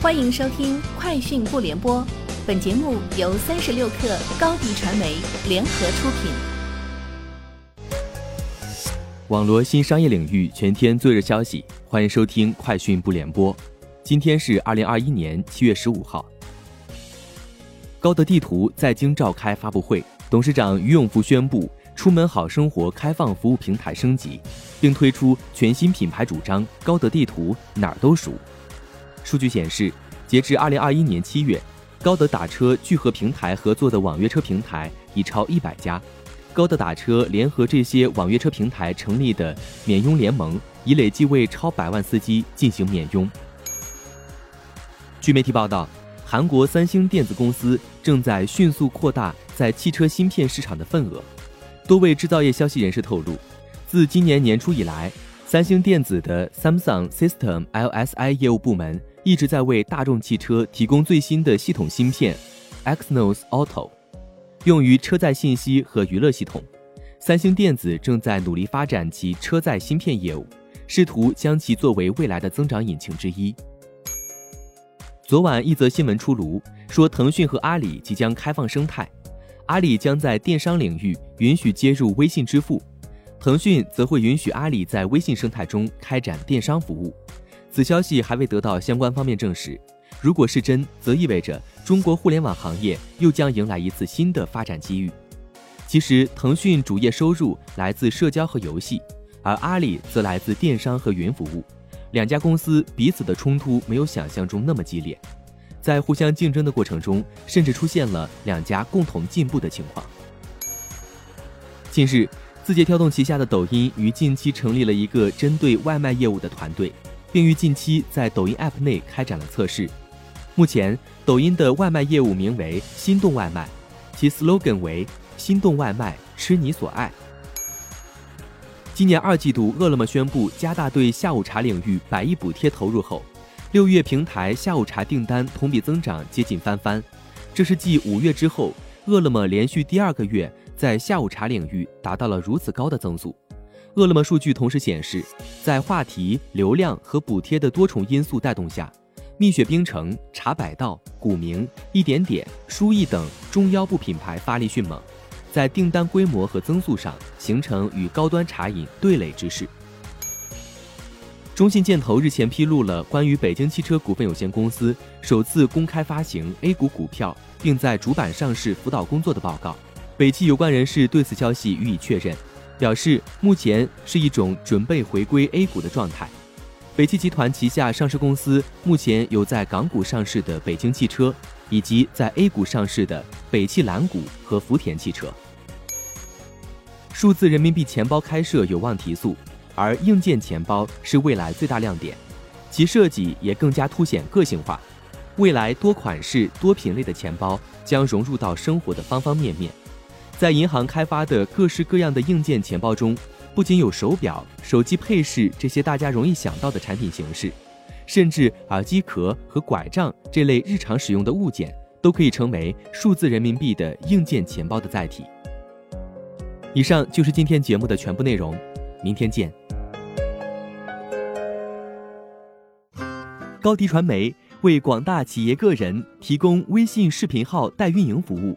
欢迎收听《快讯不联播》，本节目由三十六克高低传媒联合出品。网罗新商业领域全天最热消息，欢迎收听《快讯不联播》。今天是二零二一年七月十五号。高德地图在京召开发布会，董事长于永福宣布。出门好生活开放服务平台升级，并推出全新品牌主张“高德地图哪儿都熟”。数据显示，截至二零二一年七月，高德打车聚合平台合作的网约车平台已超一百家。高德打车联合这些网约车平台成立的免佣联盟，已累计为超百万司机进行免佣。据媒体报道，韩国三星电子公司正在迅速扩大在汽车芯片市场的份额。多位制造业消息人士透露，自今年年初以来，三星电子的 Samsung System LSI 业务部门一直在为大众汽车提供最新的系统芯片 Exynos Auto，用于车载信息和娱乐系统。三星电子正在努力发展其车载芯片业务，试图将其作为未来的增长引擎之一。昨晚一则新闻出炉，说腾讯和阿里即将开放生态。阿里将在电商领域允许接入微信支付，腾讯则会允许阿里在微信生态中开展电商服务。此消息还未得到相关方面证实。如果是真，则意味着中国互联网行业又将迎来一次新的发展机遇。其实，腾讯主业收入来自社交和游戏，而阿里则来自电商和云服务。两家公司彼此的冲突没有想象中那么激烈。在互相竞争的过程中，甚至出现了两家共同进步的情况。近日，字节跳动旗下的抖音于近期成立了一个针对外卖业务的团队，并于近期在抖音 App 内开展了测试。目前，抖音的外卖业务名为“心动外卖”，其 slogan 为“心动外卖，吃你所爱”。今年二季度，饿了么宣布加大对下午茶领域百亿补贴投入后。六月平台下午茶订单同比增长接近翻番，这是继五月之后，饿了么连续第二个月在下午茶领域达到了如此高的增速。饿了么数据同时显示，在话题、流量和补贴的多重因素带动下，蜜雪冰城、茶百道、古茗、一点点、书艺等中腰部品牌发力迅猛，在订单规模和增速上形成与高端茶饮对垒之势。中信建投日前披露了关于北京汽车股份有限公司首次公开发行 A 股股票，并在主板上市辅导工作的报告。北汽有关人士对此消息予以确认，表示目前是一种准备回归 A 股的状态。北汽集团旗下上市公司目前有在港股上市的北京汽车，以及在 A 股上市的北汽蓝谷和福田汽车。数字人民币钱包开设有望提速。而硬件钱包是未来最大亮点，其设计也更加凸显个性化。未来多款式、多品类的钱包将融入到生活的方方面面。在银行开发的各式各样的硬件钱包中，不仅有手表、手机配饰这些大家容易想到的产品形式，甚至耳机壳和拐杖这类日常使用的物件都可以成为数字人民币的硬件钱包的载体。以上就是今天节目的全部内容，明天见。高迪传媒为广大企业个人提供微信视频号代运营服务，